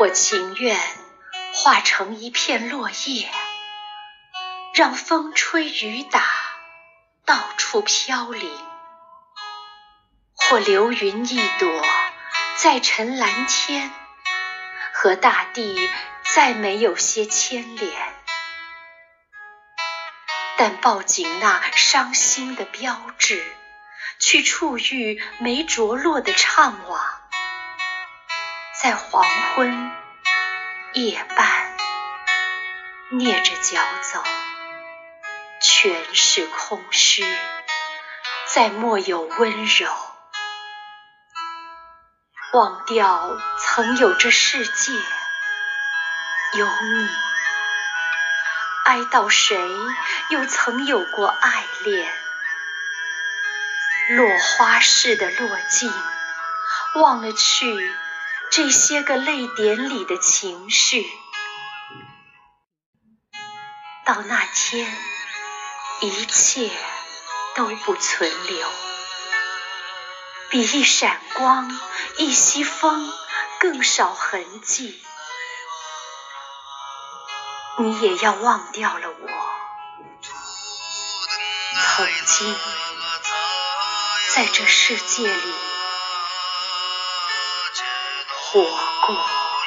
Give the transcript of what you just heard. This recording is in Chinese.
我情愿化成一片落叶，让风吹雨打，到处飘零；或流云一朵，在沉蓝天，和大地再没有些牵连。但抱紧那伤心的标志，去触遇没着落的怅惘，在黄昏夜半，蹑着脚走，全是空虚，再莫有温柔。忘掉曾有这世界，有你。哀悼谁又曾有过爱恋？落花似的落尽，忘了去这些个泪点里的情绪。到那天，一切都不存留，比一闪光、一息风更少痕迹。你也要忘掉了我，曾经在这世界里活过。